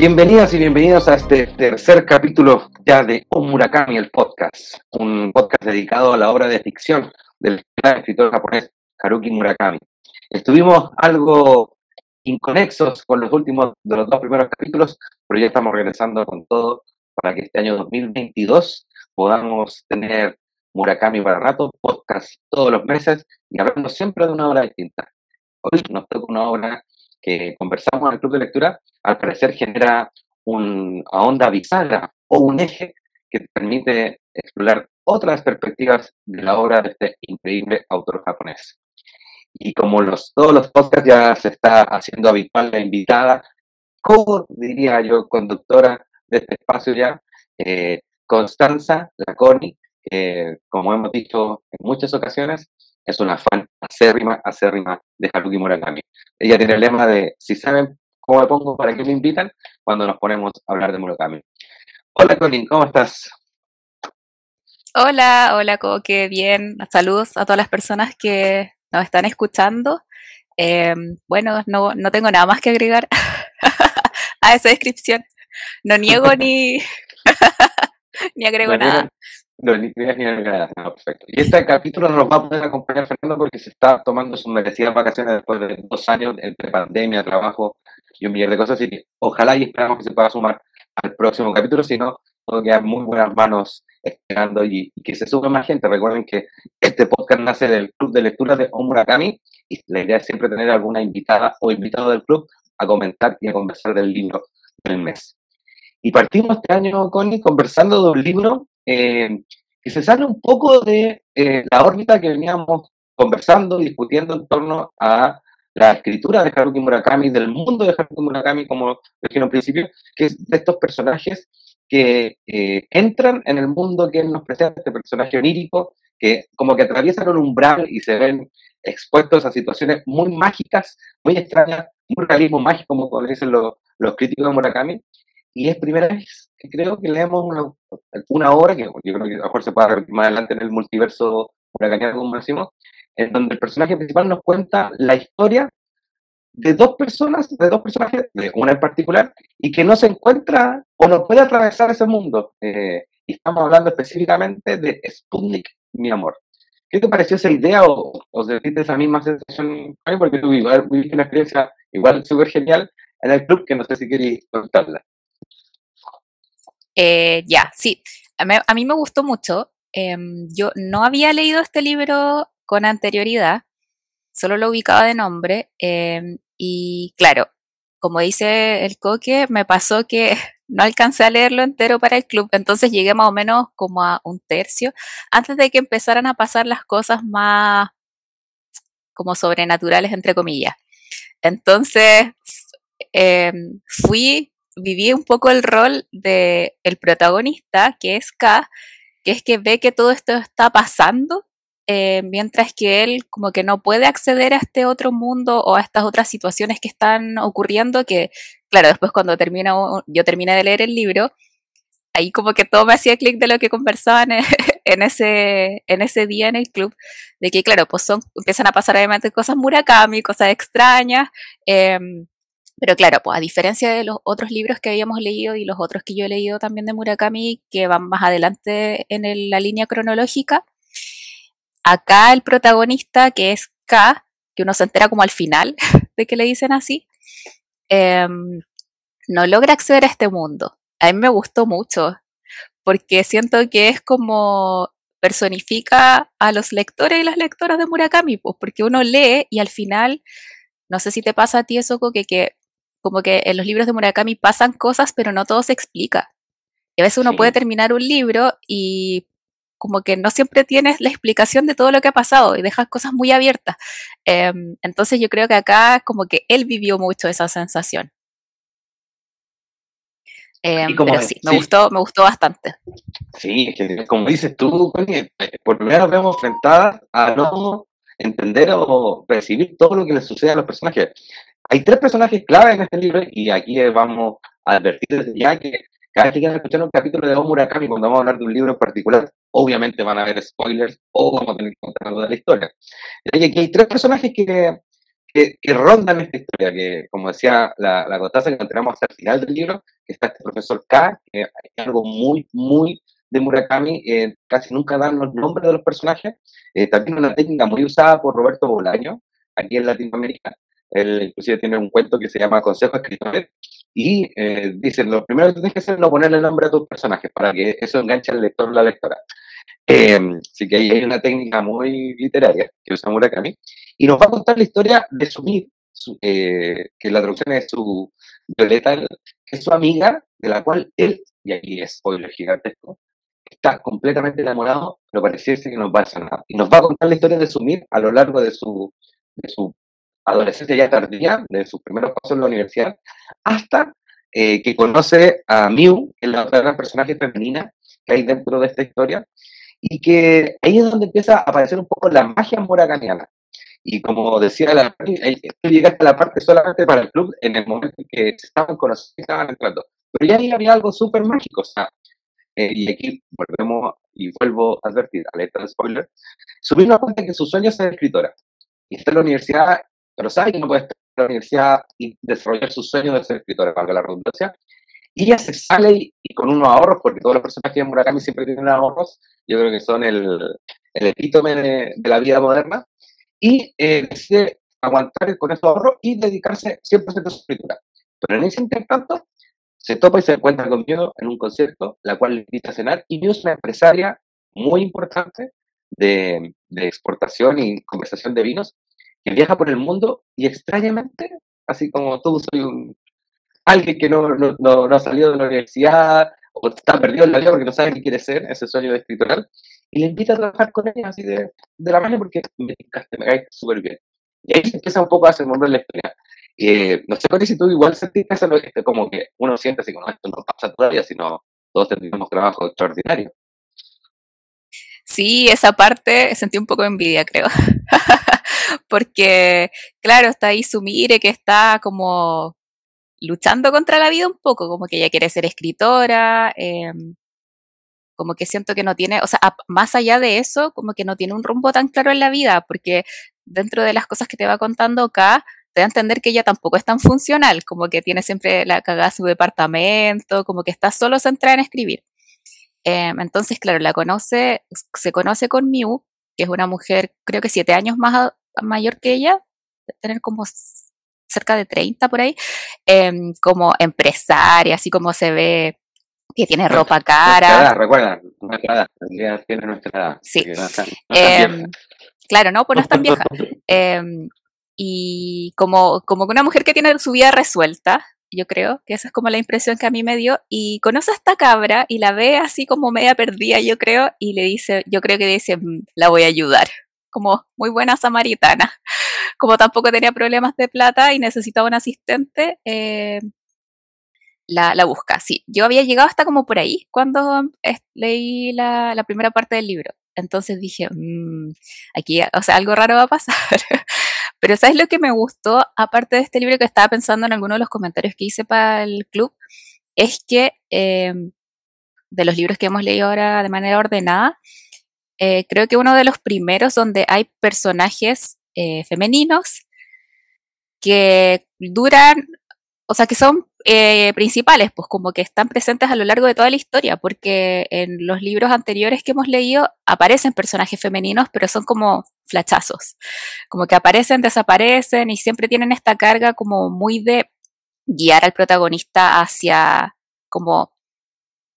Bienvenidas y bienvenidos a este tercer capítulo ya de O Murakami, el podcast, un podcast dedicado a la obra de ficción del escritor japonés Haruki Murakami. Estuvimos algo inconexos con los últimos de los dos primeros capítulos, pero ya estamos regresando con todo para que este año 2022 podamos tener Murakami para rato, podcast todos los meses y hablando siempre de una obra distinta. Hoy nos toca una obra que conversamos en el club de lectura, al parecer genera una onda bisagra o un eje que permite explorar otras perspectivas de la obra de este increíble autor japonés. Y como los, todos los podcasts ya se está haciendo habitual la invitada, como diría yo, conductora de este espacio ya, eh, Constanza Laconi, que como hemos dicho en muchas ocasiones, es una fan acérrima, acérrima de Haruki Murakami. Ella tiene el lema de, si saben cómo me pongo, ¿para qué me invitan? Cuando nos ponemos a hablar de Murakami. Hola Colin, ¿cómo estás? Hola, hola Coque, bien. Saludos a todas las personas que nos están escuchando. Em, bueno, no, no tengo nada más que agregar a esa descripción. No niego ni, ni agrego nada. No, ni ni nada. perfecto. Y este capítulo nos va a poder acompañar Fernando porque se está tomando sus merecidas vacaciones después de dos años entre pandemia, trabajo y un millón de cosas. Y ojalá y esperamos que se pueda sumar al próximo capítulo, si no, todo queda muy buenas manos esperando y, que se sume más gente. Recuerden que este podcast nace del club de lectura de Omurakami y la idea es siempre tener alguna invitada o invitado del club a comentar y a conversar del libro del mes. Y partimos este año, Connie, conversando de un libro eh, que se sale un poco de eh, la órbita que veníamos conversando, discutiendo en torno a la escritura de Haruki Murakami, del mundo de Haruki Murakami, como dije en un principio, que es de estos personajes que eh, entran en el mundo que él nos presenta, este personaje onírico, que como que atraviesan un umbral y se ven expuestos a situaciones muy mágicas, muy extrañas, un realismo mágico, como dicen los, los críticos de Murakami. Y es primera vez que creo que leemos una, una obra, que yo creo que a lo mejor se puede repetir más adelante en el multiverso murakamiano, como decimos, en donde el personaje principal nos cuenta la historia de dos personas, de dos personajes, de una en particular, y que no se encuentra o no puede atravesar ese mundo. Eh, y estamos hablando específicamente de Sputnik, mi amor. ¿Qué te pareció esa idea o, o sentiste esa misma sensación? Porque tú viviste una experiencia igual súper genial en el club que no sé si queréis contarla. Eh, ya, sí, a mí, me gustó mucho. Em, yo no había leído este libro con anterioridad, solo lo ubicaba de nombre. Em, y claro, como dice el coque, me pasó que no alcancé a leerlo entero para el club, entonces llegué más o menos como a un tercio, antes de que empezaran a pasar las cosas más como sobrenaturales, entre comillas. Entonces, em, fui, viví un poco el rol de el protagonista, que es K, que es que ve que todo esto está pasando eh, mientras que él como que no puede acceder a este otro mundo o a estas otras situaciones que están ocurriendo, que claro, después cuando termina, yo terminé de leer el libro, ahí como que todo me hacía clic de lo que conversaban en, ese, en ese día en el club, de que claro, pues son, empiezan a pasar obviamente cosas Murakami, cosas extrañas, em, pero claro, pues a diferencia de los otros libros que habíamos leído y los otros que yo he leído también de Murakami, que van más adelante en la línea cronológica, Acá el protagonista, que es K, que uno se entera como al final de que le dicen así, em, no logra acceder a este mundo. A mí me gustó mucho, porque siento que es como personifica a los lectores y las lectoras de Murakami, pues porque uno lee y al final, no sé si te pasa a ti eso, que, que como que en los libros de Murakami pasan cosas, pero no todo se explica. Y a veces uno puede terminar un libro y como que no siempre tienes la explicación de todo lo que ha pasado y dejas cosas muy abiertas. Em, entonces yo creo que acá como que él vivió mucho esa sensación. Em, pero sí, me gustó, me gustó bastante. Sí, como dices tú, por primera vez vemos enfrentadas a no entender o percibir todo lo que le sucede a los personajes. Hay tres personajes clave en este libro y aquí vamos a advertir desde ya que cada vez que quieran escuchar un capítulo de Murakami cuando vamos a hablar de un libro en particular, obviamente van a haber spoilers o vamos a tener que contar algo de la historia. Y aquí hay tres personajes que que, rondan esta historia, que como decía la, la que encontramos hasta el final del libro, que está este profesor K, que es algo muy, muy de Murakami, eh, casi nunca dan los nombres de los personajes, eh, también una técnica muy usada por Roberto Bolaño, aquí en Latinoamérica, él inclusive tiene un cuento que se llama Consejo Escritores, y eh, dice, lo primero que tienes que hacer es no ponerle nombre a tus personajes, para que eso enganche al lector o la lectora. Eh, así que ahí hay una técnica muy literaria que usa Murakami, y nos va a contar la historia de Sumir, eh, que la traducción es su Violeta, que es su amiga, de la cual él, y aquí es spoiler gigantesco, está completamente enamorado, pero pareciese que no pasa nada. Y nos va a contar la historia de Sumir a lo largo de su, de su adolescencia ya tardía, de sus primeros pasos en la universidad, hasta eh, que conoce a Miu, que es la otra gran personaje femenina que hay dentro de esta historia, y que ahí es donde empieza a aparecer un poco la magia murakamiana. Y como decía la llegaste a la parte solamente para el club en el momento en que se estaban conociendo estaban entrando. Pero ya ahí había algo súper mágico, o sea, eh, y aquí volvemos y vuelvo a advertir, alerta de spoiler, subimos a cuenta que su sueño es ser escritora. Y está en la universidad pero sabe que no puede estar en la universidad y desarrollar su sueño de ser escritora, valga la redundancia. Y ella se sale y, con unos ahorros, porque todos los personajes de Murakami siempre tienen ahorros, yo creo que son el, el epítome de, la vida moderna, y eh, decide aguantar con esos ahorros y dedicarse 100% a su escritura. Pero en ese intertanto, se topa y se encuentra conmigo en un concierto, la cual le invita a cenar, y yo es una empresaria muy importante de, de, exportación y conversación de vinos, que viaja por el mundo y extrañamente, así como tú soy un, alguien que no, no, no, ha salido de la universidad o está perdido en la vida porque no sabe qué quiere ser, ese sueño de escritoral, y le invita a trabajar con ella así de, de la mano porque me me cae súper bien. Y ahí se empieza un poco a desenvolver la historia. Eh, no sé si tú igual sentiste eso, como que uno siente así como esto no pasa todavía, sino todos tenemos trabajo extraordinario. Sí, esa parte sentí un poco de envidia, creo. Porque, claro, está ahí Sumire que está como luchando contra la vida un poco, como que ella quiere ser escritora, em, como que siento que no tiene, o sea, más allá de eso, como que no tiene un rumbo tan claro en la vida, porque dentro de las cosas que te va contando acá, te da a entender que ella tampoco es tan funcional, como que tiene siempre la cagada su departamento, como que está solo centrada en escribir. Em, entonces, claro, la conoce, se conoce con Miu, que es una mujer, creo que siete años más mayor que ella, tener como cerca de 30 por ahí, em, como empresaria, así como se ve que tiene ropa cara. recuerda, nuestra edad, tiene nuestra edad. Sí. Em, claro, no, pues no es tan vieja. y como, como una mujer que tiene su vida resuelta, yo creo, que esa es como la impresión que a mí me dio, y conoce a esta cabra y la ve así como media perdida, yo creo, y le dice, yo creo que dice, mm, la voy a ayudar, como muy buena samaritana. Como tampoco tenía problemas de plata y necesitaba un asistente, eh, la, la, busca. Sí, yo había llegado hasta como por ahí cuando leí la, la primera parte del libro. Entonces dije, mmm, aquí, o sea, algo raro va a pasar. Pero ¿sabes lo que me gustó, aparte de este libro que estaba pensando en algunos de los comentarios que hice para el club? Es que em, de los libros que hemos leído ahora de manera ordenada, eh, creo que uno de los primeros donde hay personajes eh, femeninos que duran, o sea, que son eh, principales, pues como que están presentes a lo largo de toda la historia, porque en los libros anteriores que hemos leído aparecen personajes femeninos, pero son como flachazos, como que aparecen, desaparecen y siempre tienen esta carga como muy de guiar al protagonista hacia como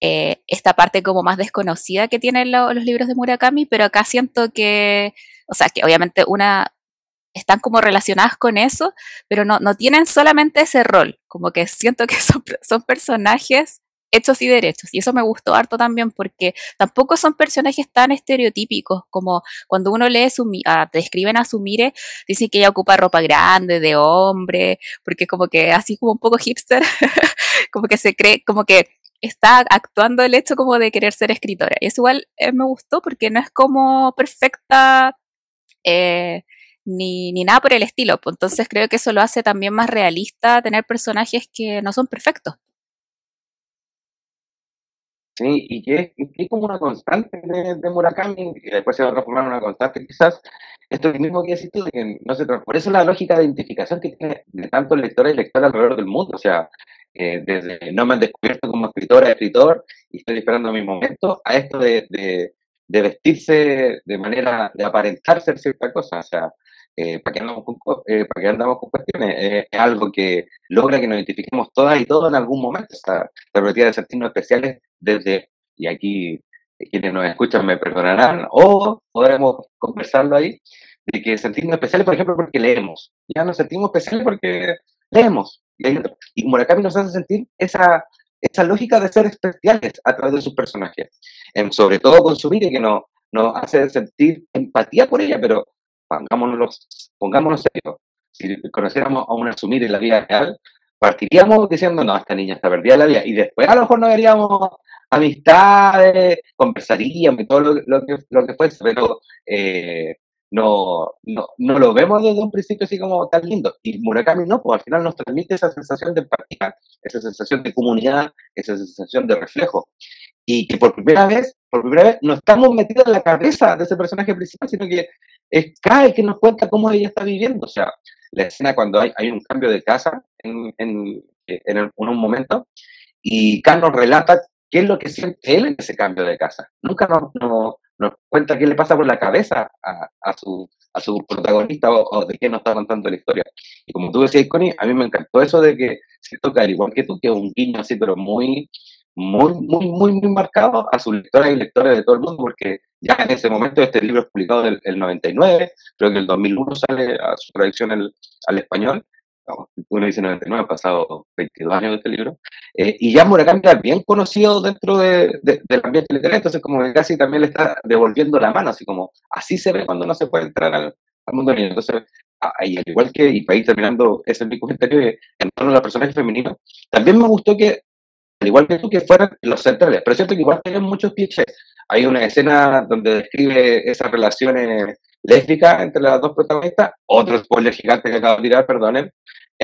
eh, esta parte como más desconocida que tienen los libros de Murakami, pero acá siento que, o sea, que obviamente una, están como relacionadas con eso, pero no, no tienen solamente ese rol, como que siento que son, son personajes hechos y derechos. Y eso me gustó harto también porque tampoco son personajes tan estereotípicos como cuando uno lee, su, ah, describen a Sumire, dicen que ella ocupa ropa grande, de hombre, porque como que así como un poco hipster, como que se cree, como que está actuando el hecho como de querer ser escritora. Y eso igual eh, me gustó porque no es como perfecta. Eh, ni, ni nada por el estilo. Pues entonces creo que eso lo hace también más realista tener personajes que no son perfectos. Sí, y que es, como una constante de, Murakami, que después se va a transformar en una constante quizás, esto es lo mismo que decís tú, de que no se Por eso la lógica de identificación que tiene de tantos lectores y lectores alrededor del mundo, o sea, eh, desde no me han descubierto como escritora, escritor, y estoy esperando mi momento, a esto de, vestirse de manera, de aparentar ser cierta cosa, o sea, eh, ¿para, qué andamos con, eh, ¿para qué andamos con cuestiones? Eh, es algo que logra que nos identifiquemos todas y todos en algún momento. Esta perspectiva de sentirnos especiales desde, y aquí quienes nos escuchan me perdonarán, o podremos conversarlo ahí, de que sentirnos especiales, por ejemplo, porque leemos. Ya nos sentimos especiales porque leemos. Y, Murakami nos hace sentir esa, esa lógica de ser especiales a través de sus personajes. En, sobre todo con su vida, que nos, nos hace sentir empatía por ella, pero pongámonos, pongámonos serios. Si conociéramos a una Sumire en la vida real, partiríamos diciendo, no, esta niña está perdida en la vida. Y después a lo mejor no veríamos amistades, conversaríamos y todo lo, que, lo que fuese, pero eh, no, no, no, lo vemos desde un principio así como tan lindo. Y Murakami no, pues al final nos transmite esa sensación de empatía, esa sensación de comunidad, esa sensación de reflejo. Y que por primera vez, por primera vez, no estamos metidos en la cabeza de ese personaje principal, sino que es Kai que nos cuenta cómo ella está viviendo. O sea, la escena cuando hay, hay un cambio de casa en, en, en, un momento y Kai nos relata qué es lo que siente él en ese cambio de casa. Nunca nos, cuenta qué le pasa por la cabeza a, su, protagonista o, de qué nos está contando la historia. Y como tú decías, Connie, a mí me encantó eso de que se toca igual que tú, que es un guiño así, pero muy, muy, muy, muy, muy marcado a sus lectoras y lectores de todo el mundo, porque ya en ese momento este libro es publicado en el 99, creo que el 2001 sale a su traducción al español, dice 99, ha pasado 22 años de este libro, eh, y ya Murakami era bien conocido dentro de, del ambiente literario, entonces como que casi también le está devolviendo la mano, así como, así se ve cuando no se puede entrar al, mundo niño. Entonces, ahí, al igual que, y para ir terminando ese mi comentario en torno a los personajes femeninos, también me gustó que al igual que tú, que fueran los centrales. Pero es cierto que igual tienen muchos clichés. Hay una escena donde describe esas relaciones lésbicas entre las dos protagonistas, otro spoiler gigante que acabo de tirar, perdonen.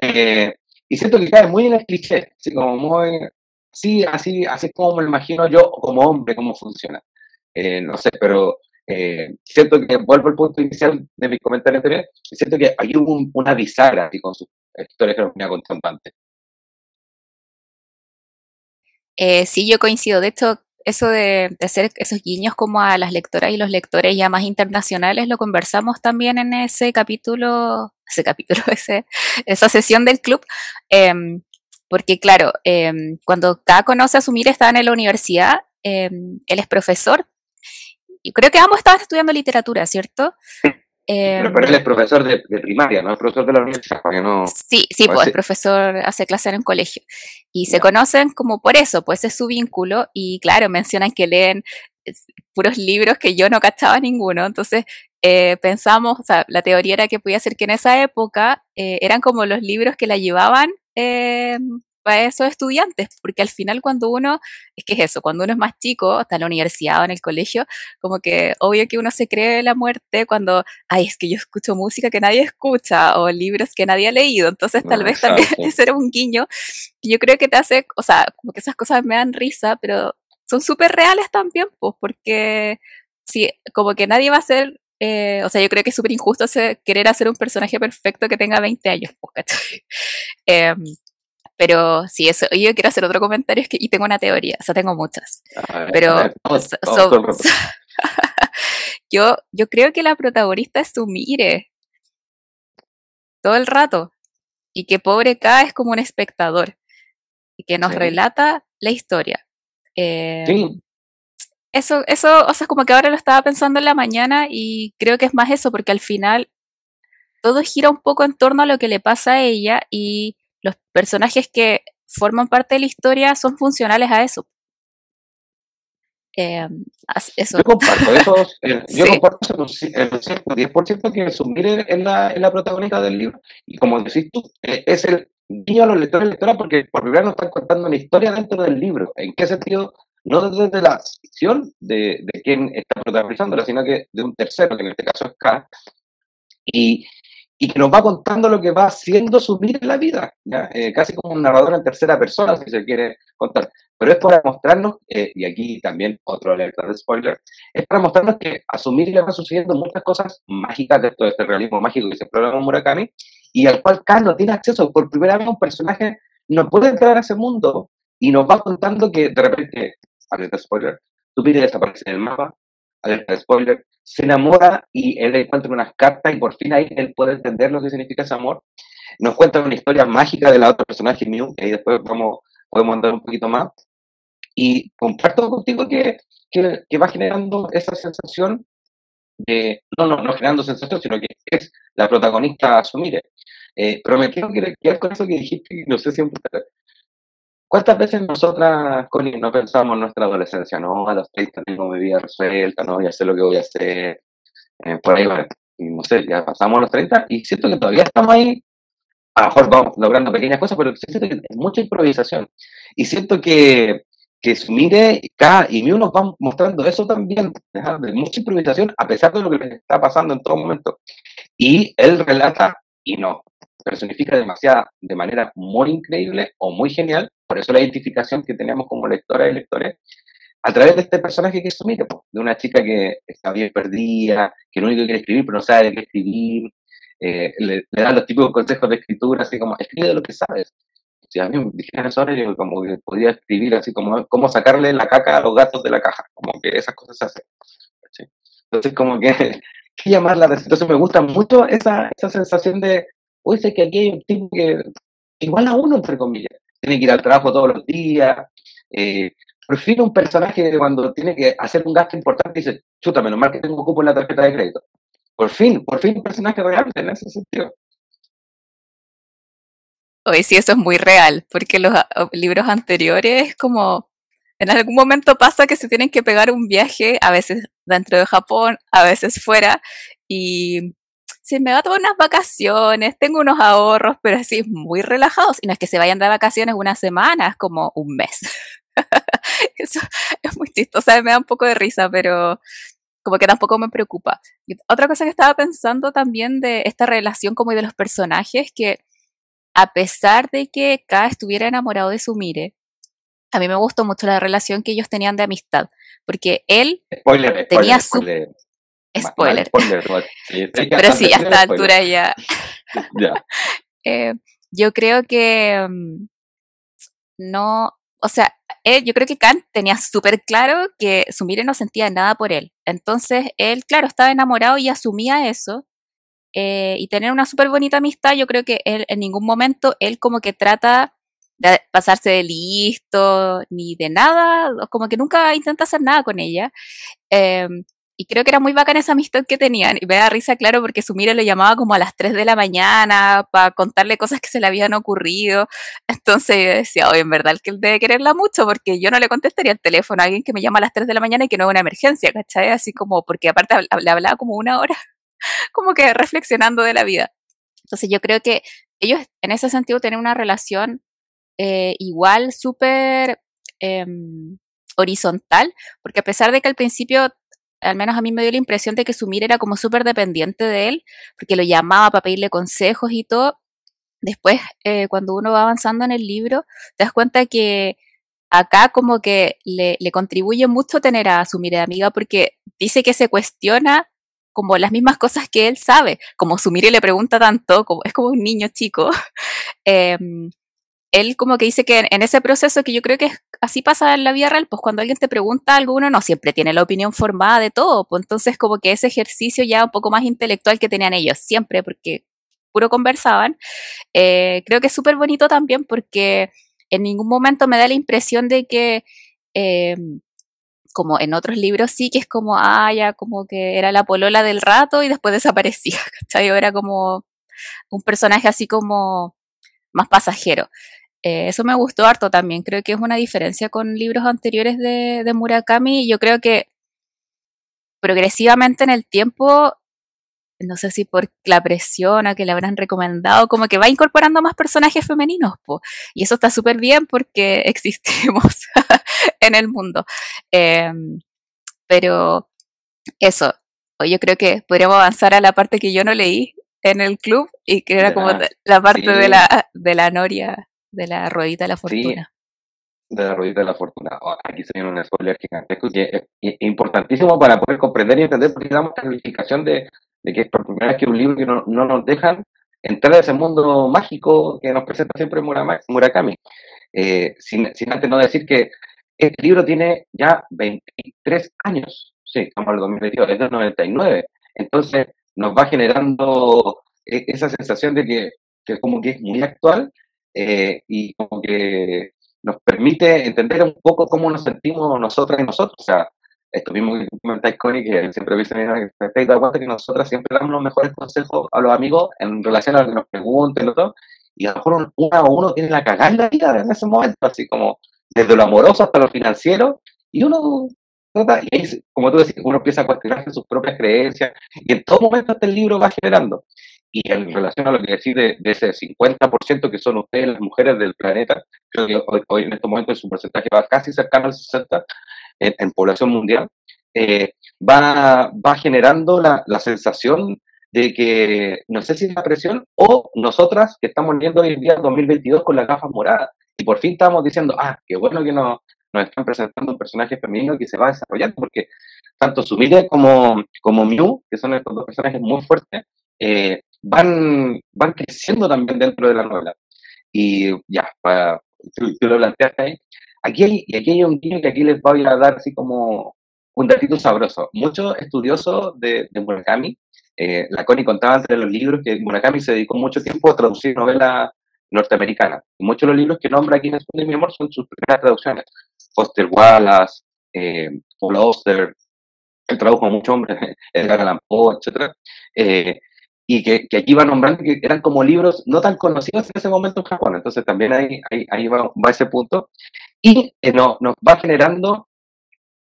Eh, y siento que cae muy en el cliché, así como muy, sí, así, así como me imagino yo como hombre, cómo funciona. Eh, no sé, pero eh, siento que, vuelvo al punto inicial de mi comentario anterior, siento que hay un, una bisagra así, con sus historias que nos venía contando antes. Eh, sí, yo coincido. De hecho, eso de, hacer esos guiños como a las lectoras y los lectores ya más internacionales lo conversamos también en ese capítulo, ese capítulo, ese, esa sesión del club. Em, porque claro, em, cuando cada conoce a Sumir estaba en la universidad, em, él es profesor. Y creo que ambos estaban estudiando literatura, ¿cierto? Pero, él es profesor de, primaria, ¿no? Es profesor de la universidad, no... Sí, sí, pues es profesor, hace clase en un colegio. Y se conocen como por eso, pues es su vínculo. Y claro, mencionan que leen puros libros que yo no cachaba ninguno. Entonces eh, pensamos, o sea, la teoría era que podía ser que en esa época eh, eran como los libros que la llevaban eh, para esos estudiantes, porque al final cuando uno, es que es eso, cuando uno es más chico, está en la universidad o en el colegio, como que obvio que uno se cree la muerte cuando, ay, es que yo escucho música que nadie escucha o libros que nadie ha leído, entonces tal vez también ese era un guiño, yo creo que te hace, o sea, como que esas cosas me dan risa, pero son súper reales también, pues, porque sí, como que nadie va a ser eh, o sea, yo creo que es súper injusto querer hacer un personaje perfecto que tenga 20 años, eh, pero sí, eso, yo quiero hacer otro comentario es que, y tengo una teoría, o sea, tengo muchas. pero yo, yo creo que la protagonista es Sumire todo el rato. Y que pobre K es como un espectador. Y que nos relata la historia. Eh, sí. Eso, eso, o sea, como que ahora lo estaba pensando en la mañana y creo que es más eso, porque al final todo gira un poco en torno a lo que le pasa a ella y los personajes que forman parte de la historia son funcionales a eso. Eh, eso. Yo comparto eso, eh, yo comparto el 10% que Sumire es la, la protagonista del libro, y como decís tú, eh, es el niño a los lectores y lectoras porque por primera vez nos están contando una historia dentro del libro. ¿En qué sentido? No desde la ficción de, de quien está protagonizándola, sino que de un tercero, que en este caso es K, y, y que nos va contando lo que va haciendo subir en la vida, eh, casi como un narrador en tercera persona, si se quiere contar. pero es para mostrarnos, eh, y aquí también otro alerta de spoiler, es para mostrarnos que a Sumire le van sucediendo muchas cosas mágicas de todo este realismo mágico que se explora con Murakami, y al cual Khan no tiene acceso. Por primera vez un personaje no puede entrar a ese mundo y nos va contando que de repente, alerta spoiler, Sumire desaparece en el mapa, alerta spoiler, se enamora y él encuentra unas cartas y por fin ahí él puede entender lo que significa ese amor. Nos cuenta una historia mágica de la otra personaje, Mew, que ahí después vamos, podemos andar un poquito más. Y comparto contigo que, que, va generando esa sensación de, no, no, no generando sensación, sino que es la protagonista a asumir. Eh, pero me quiero quedar con eso que dijiste, no sé si ¿Cuántas veces nosotras, Connie, no pensamos en nuestra adolescencia? No, a los 30 tengo mi vida resuelta, no, ya sé lo que voy a hacer, eh, por ahí, y no sé, ya pasamos los 30 y siento que todavía estamos ahí, a lo mejor vamos logrando pequeñas cosas, pero siento que es mucha improvisación. Y siento que que Sumire, K y Mew nos van mostrando eso también, de mucha improvisación, a pesar de lo que les está pasando en todo momento. Y él relata, y no, personifica demasiado, de manera muy increíble o muy genial, por eso la identificación que teníamos como lectora y lectores, a través de este personaje que es Sumire, de una chica que está bien perdida, que lo único que quiere escribir, pero no sabe de qué escribir, eh, le, le, dan los típicos consejos de escritura, así como, escribe de lo que sabes, si a mí me dijeran eso ahora, yo como que podría escribir así como cómo sacarle la caca a los gatos de la caja, como que esas cosas se hacen. Entonces, como que, que llamar la atención. Entonces, me gusta mucho esa, esa sensación de, sé que aquí hay un tipo que, igual a uno, entre comillas, tiene que ir al trabajo todos los días. Eh, prefiero un personaje cuando tiene que hacer un gasto importante dice, chuta, menos mal que tengo cupo en la tarjeta de crédito. Por fin, por fin un personaje real en ese sentido. Hoy sí, eso es muy real, porque los libros anteriores, como en algún momento pasa que se tienen que pegar un viaje, a veces dentro de Japón, a veces fuera, y si me va a tomar unas vacaciones, tengo unos ahorros, pero así muy relajados. Y no es que se vayan de vacaciones una semana, es como un mes. Eso es muy chistoso, me da un poco de risa, pero como que tampoco me preocupa. otra cosa que estaba pensando también de esta relación como de los personajes, que a pesar de que K estuviera enamorado de Sumire, a mí me gustó mucho la relación que ellos tenían de amistad, porque él tenía su... Spoiler. Pero sí, a esta altura ya. Eh, yo creo que mm, no, o sea, él, yo creo que Kant tenía súper claro que Sumire no sentía nada por él. Entonces, él, claro, estaba enamorado y asumía eso, eh, y tener una súper bonita amistad, yo creo que él en ningún momento él como que trata de pasarse de listo ni de nada, como que nunca intenta hacer nada con ella. Em, y creo que era muy bacana esa amistad que tenían. Y me da risa, claro, porque su mira lo llamaba como a las 3 de la mañana para contarle cosas que se le habían ocurrido. Entonces yo decía, oye, en verdad que él debe quererla mucho porque yo no le contestaría el teléfono a alguien que me llama a las 3 de la mañana y que no es una emergencia, ¿cachai? Así como, porque aparte le hablaba como una hora. como que reflexionando de la vida. Entonces yo creo que ellos en ese sentido tienen una relación eh, igual súper em, horizontal, porque a pesar de que al principio, al menos a mí me dio la impresión de que Sumir era como súper dependiente de él, porque lo llamaba para pedirle consejos y todo, después eh, cuando uno va avanzando en el libro, te das cuenta que acá como que le, contribuye mucho tener a Sumire de amiga porque dice que se cuestiona como las mismas cosas que él sabe, como Sumire le pregunta tanto, como, es como un niño chico, em, él como que dice que en, ese proceso que yo creo que así pasa en la vida real, pues cuando alguien te pregunta algo, uno no siempre tiene la opinión formada de todo, pues entonces como que ese ejercicio ya un poco más intelectual que tenían ellos siempre, porque puro conversaban, eh, creo que es súper bonito también porque en ningún momento me da la impresión de que... Em, como en otros libros sí que es como, ah, ya como que era la polola del rato y después desaparecía, ¿cachai? Era como un personaje así como más pasajero. Eh, eso me gustó harto también, creo que es una diferencia con libros anteriores de, de Murakami. Yo creo que progresivamente en el tiempo no sé si por la presión a que le habrán recomendado, como que va incorporando más personajes femeninos, po. y eso está súper bien porque existimos en el mundo. Em, pero eso, yo creo que podríamos avanzar a la parte que yo no leí en el club y que era como la parte de, la, de la noria, de la ruedita de la fortuna. de la ruedita de la fortuna. Oh, aquí se viene un spoiler gigantesco que es importantísimo para poder comprender y entender por qué damos la calificación de, de que es por primera vez que un libro que no, no, nos dejan entrar a ese mundo mágico que nos presenta siempre Murakami. Eh, sin, sin, antes no decir que este libro tiene ya 23 años, sí, estamos en el 2022, es del 99, entonces nos va generando e, esa sensación de que, que como que es muy actual eh, y como que nos permite entender un poco cómo nos sentimos nosotras y nosotros. O sea, esto mismo que comentáis, Connie, que siempre dice, te que nosotras siempre damos los mejores consejos a los amigos en relación a lo que nos pregunten y todo, y a lo mejor uno o uno tiene la cagada en la vida en ese momento, así como desde lo amoroso hasta lo financiero, y uno trata, y como tú decís, uno empieza a cuestionarse sus propias creencias, y en todo momento este libro va generando. Y en relación a lo que decís de, ese 50% que son ustedes, las mujeres del planeta, creo que hoy, en estos momentos su porcentaje va casi cercano al 60% en, población mundial, eh, va, va generando la, la, sensación de que, no sé si es la presión o nosotras que estamos viendo hoy en día 2022 con las gafas moradas y por fin estamos diciendo, ah, qué bueno que nos, nos están presentando un personaje femenino que se va desarrollando, porque tanto Sumire como, como Mew, que son estos dos personajes muy fuertes, eh, van, van creciendo también dentro de la novela. Y ya, para, tú, lo planteaste ahí. Aquí hay, aquí hay un guiño que aquí les voy a dar así como un datito sabroso. Muchos estudiosos de, de Murakami, eh, la Connie contaba entre los libros que Murakami se dedicó mucho tiempo a traducir novelas norteamericanas. Muchos de los libros que nombra aquí en España, mi amor son sus primeras traducciones. Foster Wallace, eh, Paul él tradujo mucho muchos hombres, Edgar Allan Poe, etc. Eh, y que, que, aquí va nombrando que eran como libros no tan conocidos en ese momento en Japón. Entonces también ahí, ahí, ahí va, va, ese punto. Y eh, no, nos va generando,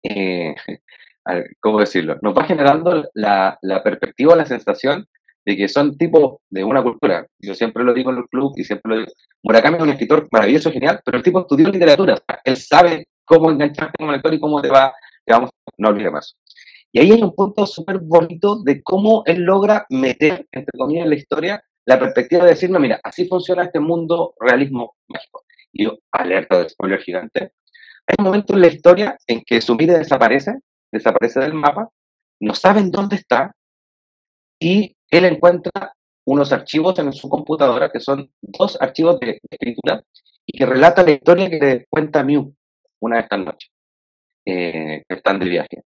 eh, ¿cómo decirlo? Nos va generando la, la perspectiva, la sensación de que son tipos de una cultura. Yo siempre lo digo en el club y siempre lo digo. Murakami es un escritor maravilloso, genial, pero el tipo estudió literatura. Él sabe cómo engancharte como lector y cómo te va, digamos, no olvide más. Y ahí hay un punto súper bonito de cómo él logra meter, entre comillas, en la historia la perspectiva de decir, no, mira, así funciona este mundo realismo mágico. Y yo, alerta de spoiler gigante, hay un momento en la historia en que su vida desaparece, desaparece del mapa, no saben dónde está, y él encuentra unos archivos en su computadora, que son dos archivos de escritura, y que relata la historia que le cuenta Mew una de estas noches, eh, que están de viaje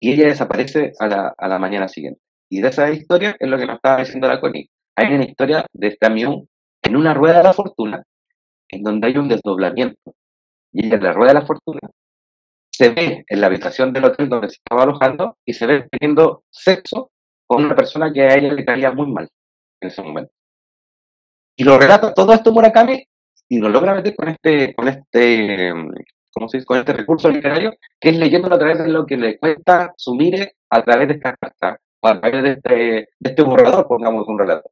y ella desaparece a la, a la mañana siguiente. Y de esa historia es lo que nos estaba diciendo la Connie. Hay una historia de este camión en una rueda de la fortuna, en donde hay un desdoblamiento. Y ella en la rueda de la fortuna se ve en la habitación del hotel donde se estaba alojando y se ve teniendo sexo con una persona que a ella le caía muy mal en ese momento. Y lo relata todo esto Murakami y lo logra meter con este, con este ¿cómo se dice? con este recurso literario, que es leyéndolo a través de lo que le cuenta Sumire a través de esta carta, o a través de este, de este borrador, pongamos un relato.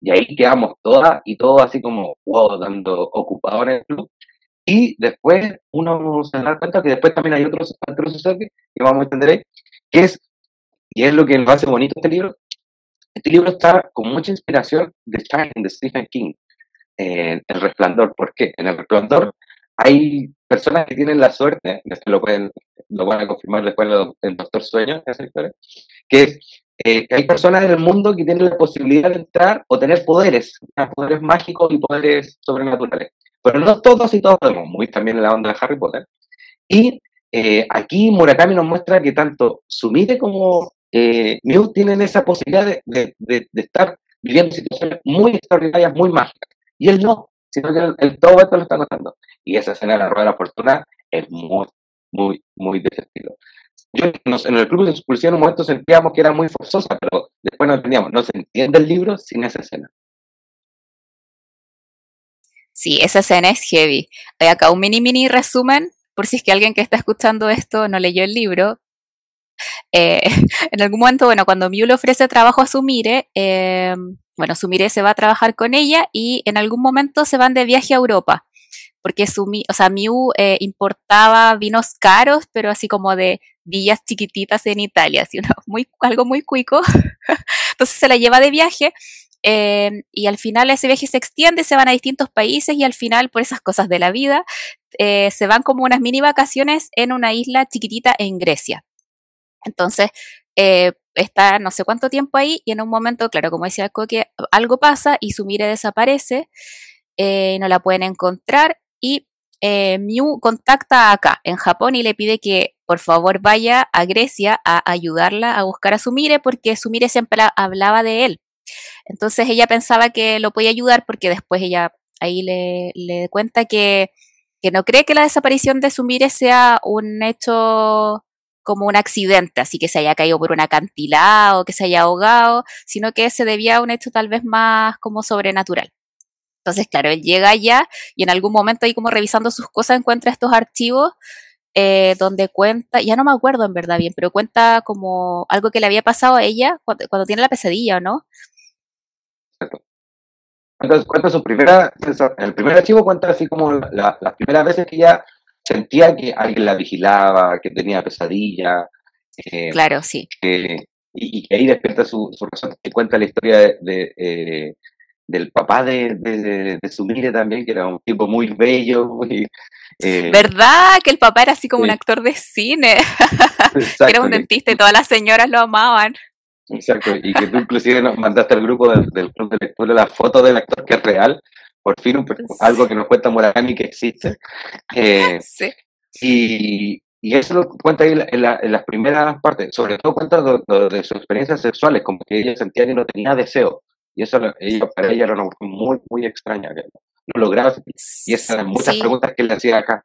Y ahí quedamos todas y todo así como, wow, dando ocupados en el club. Y después uno se da cuenta que después también hay otros, otros que vamos a entender ahí, que es, y es lo que lo hace bonito este libro, este libro está con mucha inspiración de de Stephen King, en El Resplandor. ¿Por qué? En El Resplandor hay personas que tienen la suerte, esto lo pueden, lo van a confirmar después el Doctor Sueño, esa historia, que eh, hay personas en el mundo que tienen la posibilidad de entrar o tener poderes, poderes mágicos y poderes sobrenaturales. Pero no todos y todos podemos, muy también en la onda de Harry Potter. Y eh, aquí Murakami nos muestra que tanto Sumire como eh, Mew tienen esa posibilidad de, de, de, de estar viviendo situaciones muy extraordinarias, muy mágicas. Y él no, sino que el, todo esto lo está contando. Y esa escena de la rueda de la fortuna es muy, muy, muy de. Yo, en el club de expulsión en un momento sentíamos que era muy forzosa, pero después no entendíamos, no se entiende el libro sin esa escena. Sí, esa escena es heavy. Hay acá un mini mini resumen, por si es que alguien que está escuchando esto no leyó el libro. Eh, en algún momento, bueno, cuando Mew le ofrece trabajo a eh, bueno, Sumire se va a trabajar con ella y en algún momento se van de viaje a Europa, porque Sumi, o sea, Miu eh, importaba vinos caros, pero así como de villas chiquititas en Italia, así algo muy cuico. Entonces se la lleva de viaje eh, y al final ese viaje se extiende, se van a distintos países y al final, por esas cosas de la vida, eh, se van como unas mini vacaciones en una isla chiquitita en Grecia. Entonces, eh, está no sé cuánto tiempo ahí y en un momento, claro, como decía Coque, algo pasa y su mire desaparece, no la pueden encontrar y Miu contacta acá, en Japón, y le pide que por favor vaya a Grecia a ayudarla a buscar a Sumire porque Sumire siempre hablaba de él. Entonces ella pensaba que lo podía ayudar porque después ella ahí le, le cuenta que, que, no cree que la desaparición de Sumire sea un hecho como un accidente, así que se haya caído por un acantilado, que se haya ahogado, sino que se debía a un hecho tal vez más como sobrenatural. Entonces, claro, él llega allá y en algún momento ahí como revisando sus cosas encuentra estos archivos eh, donde cuenta, ya no me acuerdo en verdad bien, pero cuenta como algo que le había pasado a ella cuando, tiene la pesadilla, ¿no? Entonces cuenta su primera, el primer archivo cuenta así como las primeras veces que ella sentía que alguien la vigilaba, que tenía pesadilla. Eh, claro, sí. y, que ahí despierta su, su razón, que cuenta la historia de, eh, del papá de, de, de, Sumire también, que era un tipo muy bello, muy... Eh, ¿Verdad? Que el papá era así como un actor de cine, era un dentista y todas las señoras lo amaban. Exacto, y que tú inclusive nos mandaste al grupo del, club de lectura la foto del actor que es real, por fin algo que nos cuenta Murakami que existe. Eh, sí. Y, y eso lo cuenta ahí en, las primeras partes, sobre todo cuenta de, de, sus experiencias sexuales, como que ella sentía que no tenía deseo. Y eso para ella era una cuestión muy, muy extraña, que no lograba. Y esas eran muchas preguntas que le hacía acá.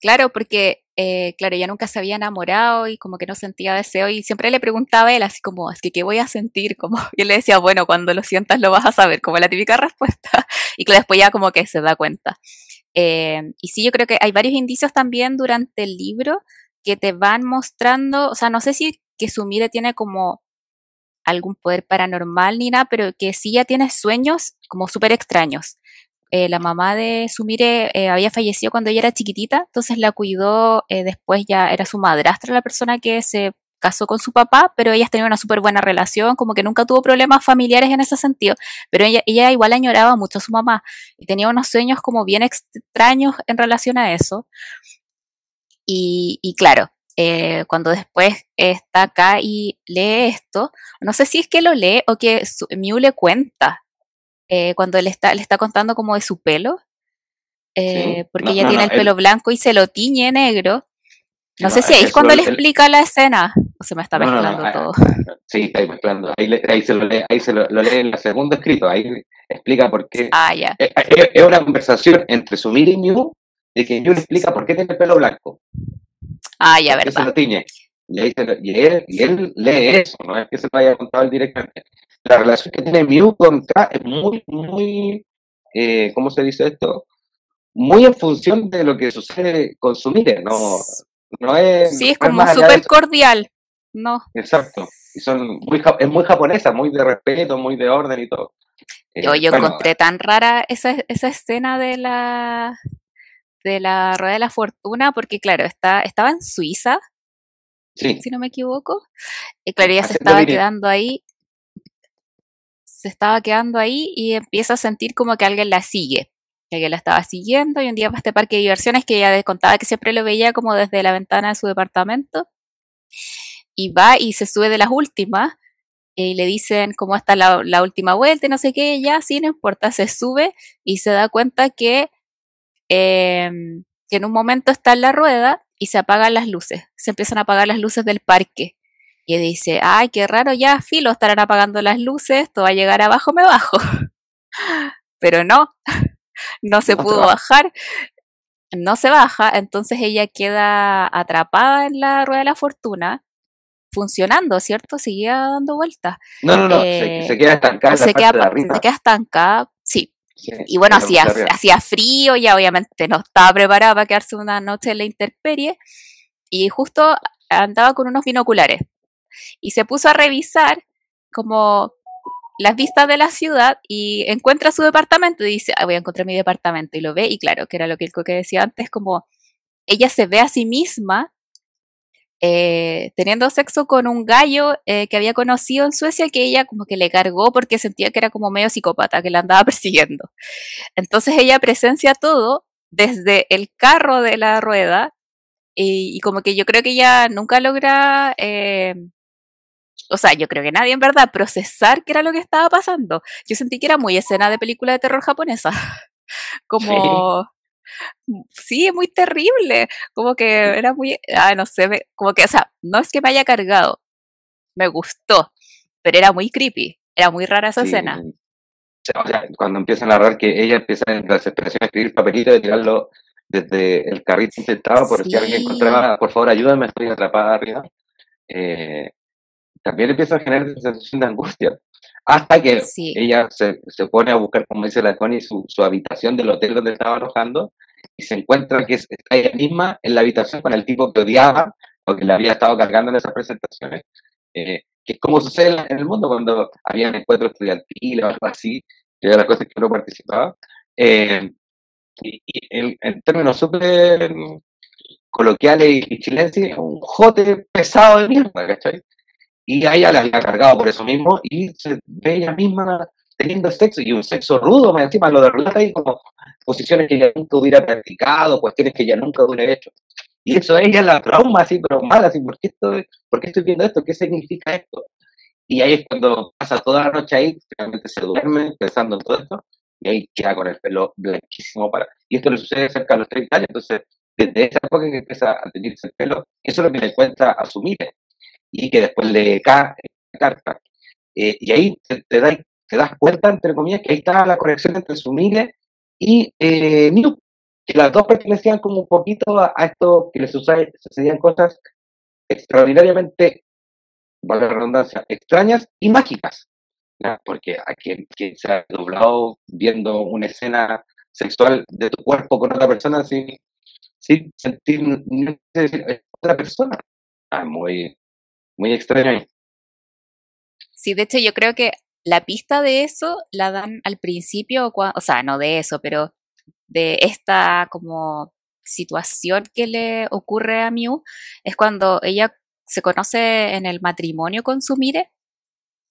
Claro, porque, eh, claro, ella nunca se había enamorado y como que no sentía deseo y siempre le preguntaba a él así como, es que, ¿qué voy a sentir? Como, y él le decía, bueno, cuando lo sientas lo vas a saber, como la típica respuesta. Y que después ya como que se da cuenta. Eh, y sí, yo creo que hay varios indicios también durante el libro que te van mostrando, o sea, no sé si que Sumire tiene como algún poder paranormal ni nada, pero que sí ya tiene sueños como súper extraños. Eh, la mamá de Sumire eh, había fallecido cuando ella era chiquitita, entonces la cuidó, eh, después ya era su madrastra la persona que se casó con su papá, pero ellas tenían una súper buena relación, como que nunca tuvo problemas familiares en ese sentido, pero ella, igual añoraba mucho a su mamá y tenía unos sueños como bien extraños en relación a eso. Y, claro, cuando después está acá y lee esto, no sé si es que lo lee o que Miu le cuenta eh, cuando él está, le está contando como de su pelo, eh, porque ella tiene el pelo blanco y se lo tiñe negro. No, sé si ahí es cuando le explica la escena o se me está mezclando todo. Sí, está mezclando. Ahí, se, lo lee, ahí se lo, lee en el segundo escrito, ahí explica por qué. Ah, ya. Es, una conversación entre Sumir y de que Miu le explica por qué tiene el pelo blanco. Ah, ya, verdad. Y, él, y él lee eso, no es que se lo haya contado él directamente. La relación que tiene Mew con K es muy, muy, eh, ¿cómo se dice esto? Muy en función de lo que sucede con su mire, no, no es... Sí, es como súper cordial, ¿no? Exacto. Y son muy, es muy japonesa, muy de respeto, muy de orden y todo. yo, yo encontré tan rara esa, esa escena de la de la Rueda de la Fortuna, porque claro, está, estaba en Suiza, sí. si no me equivoco, y claro, ella se estaba quedando ahí, se estaba quedando ahí y empieza a sentir como que alguien la sigue, que alguien la estaba siguiendo, y un día va a este parque de diversiones que ella contaba que siempre lo veía como desde la ventana de su departamento, y va y se sube de las últimas, y le dicen cómo está la, la última vuelta y no sé qué, ya, sí, no importa, se sube y se da cuenta que Em, que en un momento está en la rueda y se apagan las luces, se empiezan a apagar las luces del parque. Y dice, ay, qué raro, ya, filo, estarán apagando las luces, esto va a llegar abajo, me bajo. Pero no, no se pudo bajar, no se baja, entonces ella queda atrapada en la rueda de la fortuna, funcionando, ¿cierto? Seguía dando vueltas. No, no, no, se, eh, queda estancada. Se queda, se queda estancada, sí, y bueno, hacía, hacía frío, ya obviamente no estaba preparada para quedarse una noche en la intemperie y justo andaba con unos binoculares y se puso a revisar como las vistas de la ciudad y encuentra su departamento y dice, ah, voy a encontrar mi departamento y lo ve y claro, que era lo que el coque decía antes, como ella se ve a sí misma eh, teniendo sexo con un gallo eh, que había conocido en Suecia que ella como que le cargó porque sentía que era como medio psicópata, que la andaba persiguiendo. Entonces ella presencia todo desde el carro de la rueda y, como que yo creo que ella nunca logra, eh, o sea, yo creo que nadie en verdad procesar qué era lo que estaba pasando. Yo sentí que era muy escena de película de terror japonesa, como... Sí. muy terrible, como que era muy, ah, no sé, como que, o sea, no es que me haya cargado, me gustó, pero era muy creepy, era muy rara esa escena. O sea, cuando empieza a narrar que ella empieza en la desesperación a escribir papelitos de tirarlo desde el carrito intentado por si alguien encontraba, por favor ayúdame, estoy atrapada arriba. Eh, también empieza a generar sensación de angustia. Hasta que ella se, se, pone a buscar, como dice la Connie, su, su, habitación del hotel donde estaba alojando y se encuentra que está ella misma en la habitación con el tipo que odiaba o que le había estado cargando en esas presentaciones. Eh, que es como sucede en el mundo cuando había encuentros estudiantiles o algo así, que era las cosas que uno participaba. Eh, y, en, términos súper coloquiales y, chilenses, un jote pesado de mierda, ¿cachai? Y a ella la había cargado por eso mismo y se ve ella misma teniendo sexo y un sexo rudo, me encima lo de relata ahí como posiciones que ella nunca hubiera practicado, cuestiones que ella nunca hubiera hecho. Y eso ella la trauma, así, pero mal, así, ¿por qué, estoy, ¿por qué estoy viendo esto? ¿Qué significa esto? Y ahí es cuando pasa toda la noche ahí, realmente se duerme pensando en todo esto, y ahí queda con el pelo blanquísimo para... Y esto le sucede cerca de los 30 años, entonces desde esa época que empieza a tenerse el pelo, eso es lo que le cuenta a su mire, y que después le cae la carta. Eh, y ahí te, te, das cuenta, entre comillas, que ahí está la conexión entre su mire y eh, que las dos pertenecían como un poquito a, esto que les sucedían cosas extraordinariamente, vale la redundancia, extrañas y mágicas porque a quien, se ha doblado viendo una escena sexual de tu cuerpo con otra persona sin, sin sentir otra persona. Ah, muy, muy extraño. Sí, de hecho yo creo que la pista de eso la dan al principio, o sea, no de eso, pero de esta como situación que le ocurre a Miu, es cuando ella se conoce en el matrimonio con su Mire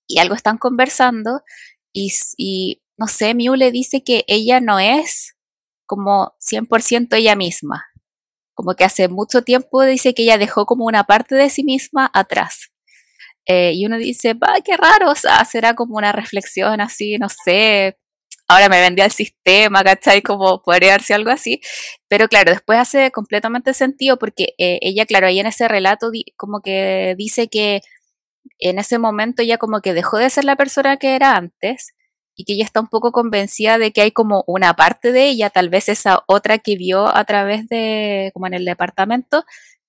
y algo están conversando y, no sé, Miu le dice que ella no es como 100% ella misma. Como que hace mucho tiempo dice que ella dejó como una parte de sí misma atrás. Eh, y uno dice, va, qué raro, o sea, será como una reflexión así, no sé, ahora me vendía el sistema, ¿cachai? Como podría darse algo así. Pero claro, después hace completamente sentido porque eh, ella, claro, ahí en ese relato como que dice que en ese momento ya como que dejó de ser la persona que era antes y que ella está un poco convencida de que hay como una parte de ella, tal vez esa otra que vio a través de, como en el departamento,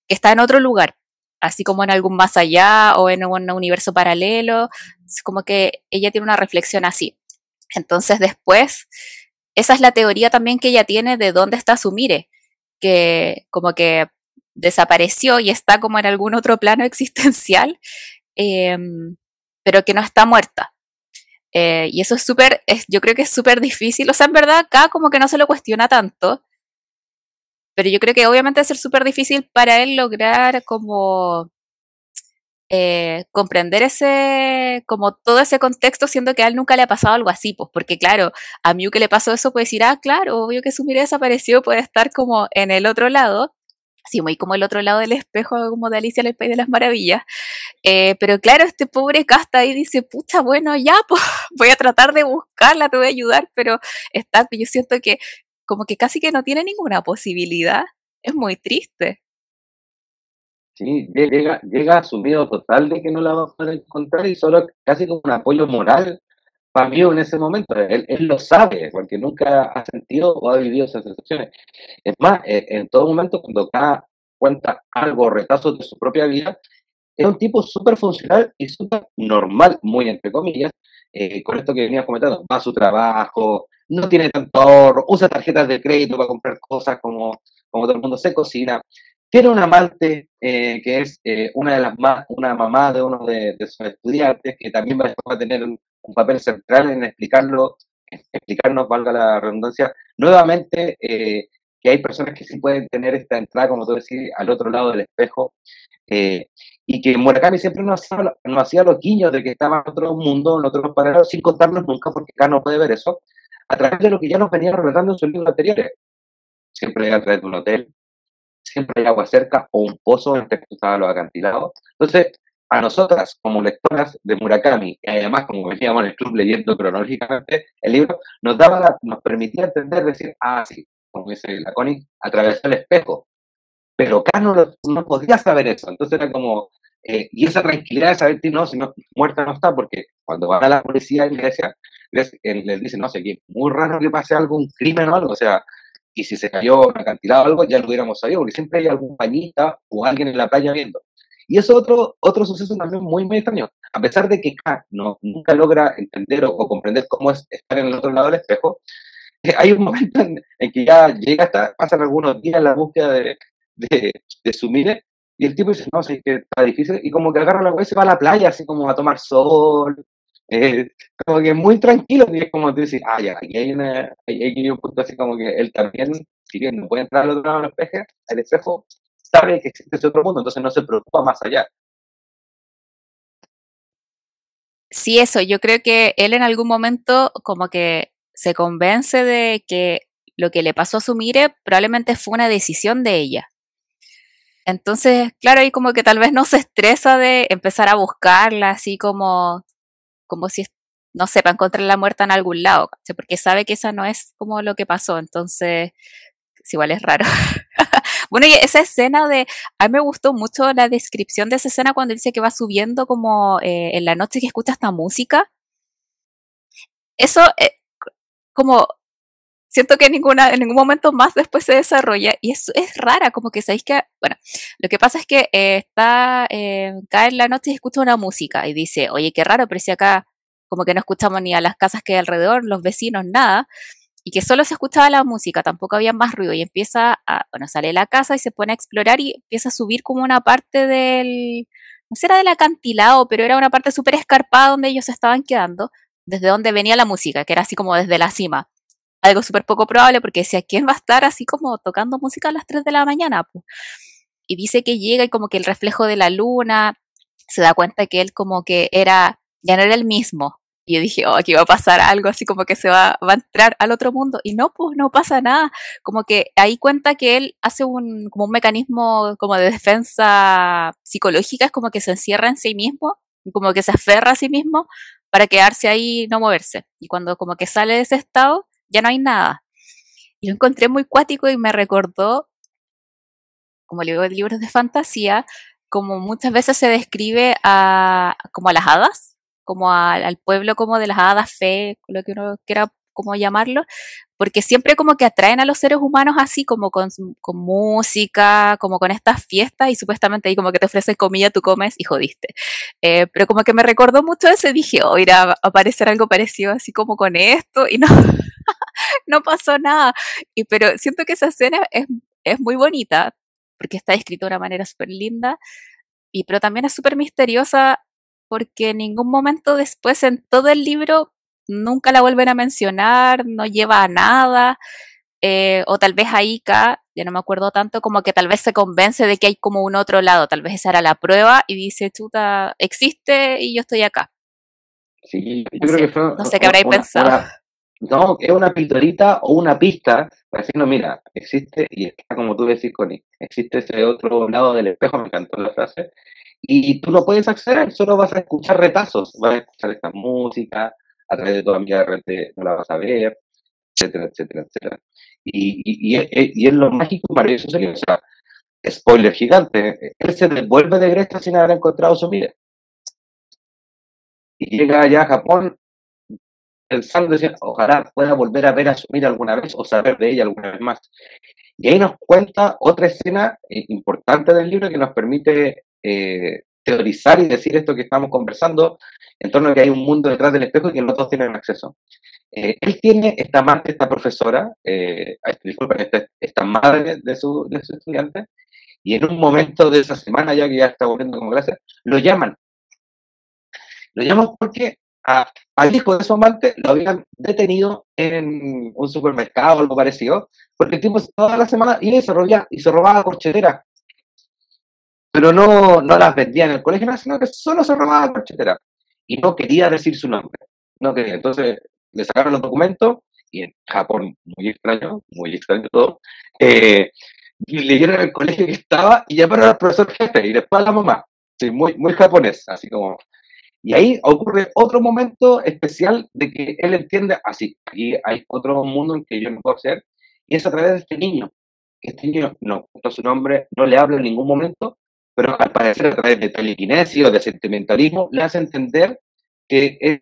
que está en otro lugar, así como en algún más allá o en un universo paralelo, como que ella tiene una reflexión así. Entonces después, esa es la teoría también que ella tiene de dónde está su mire, que como que desapareció y está como en algún otro plano existencial Em, pero que no está muerta. Eh, y eso es súper, yo creo que es súper difícil. O sea, en verdad acá como que no se lo cuestiona tanto. Pero yo creo que obviamente va a ser súper difícil para él lograr como eh, comprender ese, como todo ese contexto, siendo que a él nunca le ha pasado algo así, pues, porque claro, a Mew que le pasó eso puede decir, ah, claro, obvio que su mirada desapareció, puede estar como en el otro lado, así muy como el otro lado del espejo, como de Alicia en el País de las Maravillas. Eh, pero claro, este pobre casta ahí dice, pucha, bueno, ya, pues voy a tratar de buscarla, te voy a ayudar, pero está, yo siento que como que casi que no tiene ninguna posibilidad. Es muy triste. Sí, llega, llega a su miedo total de que no la va a poder encontrar y solo casi como un apoyo moral para mí en ese momento. Él, lo sabe, porque nunca ha sentido o ha vivido esas sensaciones. Es más, eh, en todo momento, cuando cada cuenta algo, retazos de su propia vida, es un tipo súper funcional y súper normal, muy entre comillas, eh, con esto que venías comentando, va a su trabajo, no tiene tanto ahorro, usa tarjetas de crédito para comprar cosas como, como todo el mundo se cocina. Tiene un amante eh, que es una de las más, una mamá de uno de, sus estudiantes, que también va a tener un, papel central en explicarlo, explicarnos, valga la redundancia, nuevamente eh, que hay personas que sí pueden tener esta entrada, como tú decís, al otro lado del espejo, eh, y que Murakami siempre nos hacía, nos hacía los guiños de que estaba en otro mundo, en otros paralelos, sin contarnos nunca, porque acá no puede ver eso, a través de lo que ya nos venía relatando en sus libros anteriores. Siempre a través de un hotel, siempre hay agua cerca o un pozo en el que estaban los acantilados. Entonces, a nosotras, como lectoras de Murakami, y además como veníamos en el club leyendo cronológicamente el libro, nos daba, nos permitía entender, decir, ah, sí, como dice la Connie, atravesó el espejo. Pero acá no, no podía saber eso. Entonces era como, eh, y esa tranquilidad de saber que no, si no, muerta no está, porque cuando van a la policía y Grecia, les, les dicen, no sé, que muy raro que pase algún crimen o algo, o sea, y si se cayó un acantilado o algo, ya lo hubiéramos sabido, porque siempre hay algún pañita o alguien en la playa viendo. Y eso otro, otro suceso también muy, muy extraño. A pesar de que K no, nunca logra entender o, comprender cómo es estar en el otro lado del espejo, hay un momento en, que ya llega hasta, pasan algunos días la búsqueda de, su mire, y el tipo dice, no, sé que está difícil, y como que agarra la hueá y se va a la playa, así como a tomar sol, eh, como que muy tranquilo, y es como tú dices, ah, ya, aquí hay, una, hay, un punto así como que él también, si bien no puede entrar al otro lado del espejo, el espejo sabe que existe ese otro mundo, entonces no se preocupa más allá. Sí, eso, yo creo que él en algún momento como que se convence de que lo que le pasó a su Mire probablemente fue una decisión de ella. Entonces, claro, ahí como que tal vez no se estresa de empezar a buscarla, así como, como si, no sé, para encontrar la muerta en algún lado, porque sabe que esa no es como lo que pasó, entonces, igual es raro. bueno, y esa escena de, a mí me gustó mucho la descripción de esa escena cuando dice que va subiendo como eh, en la noche que escucha esta música. Eso, eh, como siento que ninguna, en ningún momento más después se desarrolla y es, es rara, como que sabéis que, bueno, lo que pasa es que eh, está, eh, cae en la noche y escucha una música y dice, oye, qué raro, pero si acá como que no escuchamos ni a las casas que hay alrededor, los vecinos, nada, y que solo se escuchaba la música, tampoco había más ruido y empieza a, bueno, sale de la casa y se pone a explorar y empieza a subir como una parte del, no sé, era del acantilado, pero era una parte súper escarpada donde ellos estaban quedando, desde donde venía la música, que era así como desde la cima algo súper poco probable porque decía, ¿quién va a estar así como tocando música a las 3 de la mañana? Y dice que llega y como que el reflejo de la luna se da cuenta que él como que era, ya no era el mismo. Y yo dije, oh, aquí va a pasar algo así como que se va, va a entrar al otro mundo. Y no, pues no pasa nada. Como que ahí cuenta que él hace un, como un mecanismo como de defensa psicológica, es como que se encierra en sí mismo, como que se aferra a sí mismo para quedarse ahí y no moverse. Y cuando como que sale de ese estado, ya no hay nada. Y lo encontré muy cuático y me recordó, como leo libros de fantasía, como muchas veces se describe a, como a las hadas, como al pueblo como de las hadas fe, lo que uno quiera como llamarlo, porque siempre como que atraen a los seres humanos así, como con, con, música, como con estas fiestas, y supuestamente ahí como que te ofrecen comida, tú comes y jodiste. Eh, pero como que me recordó mucho eso y dije, oh, irá a aparecer algo parecido así como con esto, y no, no pasó nada. Y, pero siento que esa escena es, es muy bonita, porque está escrita de una manera súper linda, y, pero también es súper misteriosa porque en ningún momento después en todo el libro nunca la vuelven a mencionar, no lleva a nada, eh, o tal vez ahí ya no me acuerdo tanto, como que tal vez se convence de que hay como un otro lado, tal vez esa era la prueba y dice, chuta, existe y yo estoy acá. Sí, yo creo que fue, no sé qué habréis pensado. no, es una pintorita o una pista para decir, no, mira, existe, y está como tú decís, Connie, existe ese otro lado del espejo, me encantó la frase, y tú no puedes acceder, solo vas a escuchar retazos, vas a escuchar esta música, a través de tu amiga de repente no la vas a ver, etcétera, etcétera, etcétera. Y, y, y, es lo mágico para eso sería, o sea, spoiler gigante, él se devuelve de Grecia sin haber encontrado su vida. Y llega allá a Japón pensando, decir, ojalá pueda volver a ver a su vida alguna vez o saber de ella alguna vez más. Y ahí nos cuenta otra escena eh, importante del libro que nos permite eh, teorizar y decir esto que estamos conversando en torno a que hay un mundo detrás del espejo y que no todos tienen acceso. Eh, él tiene esta madre, esta profesora, eh, disculpen, esta, esta, madre de su, de estudiante, y en un momento de esa semana, ya que ya está volviendo con clase, lo llaman. Lo llaman porque al hijo de su amante lo habían detenido en un supermercado o algo parecido, porque el tipo toda la semana y se robaba, y se robaba corcheteras. Pero no, no las vendía en el colegio, sino que solo se robaba corcheteras. Y no quería decir su nombre. No quería. Entonces le sacaron los documentos y en Japón, muy extraño, muy extraño todo, eh, le dieron el colegio que estaba y llamaron al profesor jefe y después a la mamá. Muy, muy japonés, así como y ahí ocurre otro momento especial de que él entiende, así, aquí hay otro mundo en que yo no puedo hacer, y es a través de este niño. Este niño no su nombre, no le habla en ningún momento, pero al parecer a través de telequinesis o de sentimentalismo le hace entender que él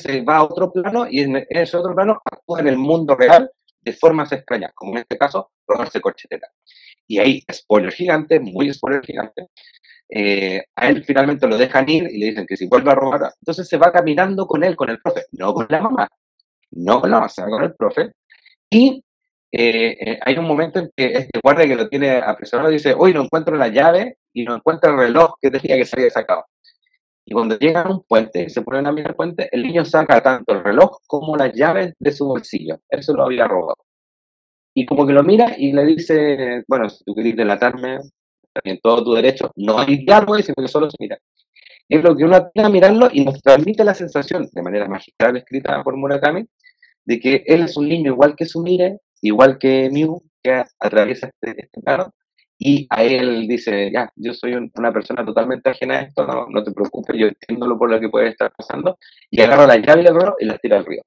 se va a otro plano y en ese otro plano actúa en el mundo real de formas extrañas, como en este caso, robarse corchetera. Y ahí, spoiler gigante, muy spoiler gigante, eh, a él finalmente lo dejan ir y le dicen que si vuelve a robar, entonces se va caminando con él, con el profe, no con la mamá, no con la mamá, se va con el profe. Y eh, eh, hay un momento en que este guardia que lo tiene apresurado dice, hoy no encuentro la llave y no encuentro el reloj que decía que se había sacado. Y cuando llegan a un puente y se ponen a mirar el puente, el niño saca tanto el reloj como las llaves de su bolsillo. Él se lo había robado. Y como que lo mira y le dice, bueno, si tú quieres delatarme, también todo tu derecho, no hay diálogo, sino que solo se mira. Es lo que uno tiene a mirarlo y nos transmite la sensación, de manera magistral escrita por Murakami, de que él es un niño igual que Sumire, igual que Mew, que atraviesa este, este plano, y a él dice, ya, yo soy una persona totalmente ajena a esto, no, te preocupes, yo entiendo lo por lo que puede estar pasando, y agarra la llave del río y la tira al río.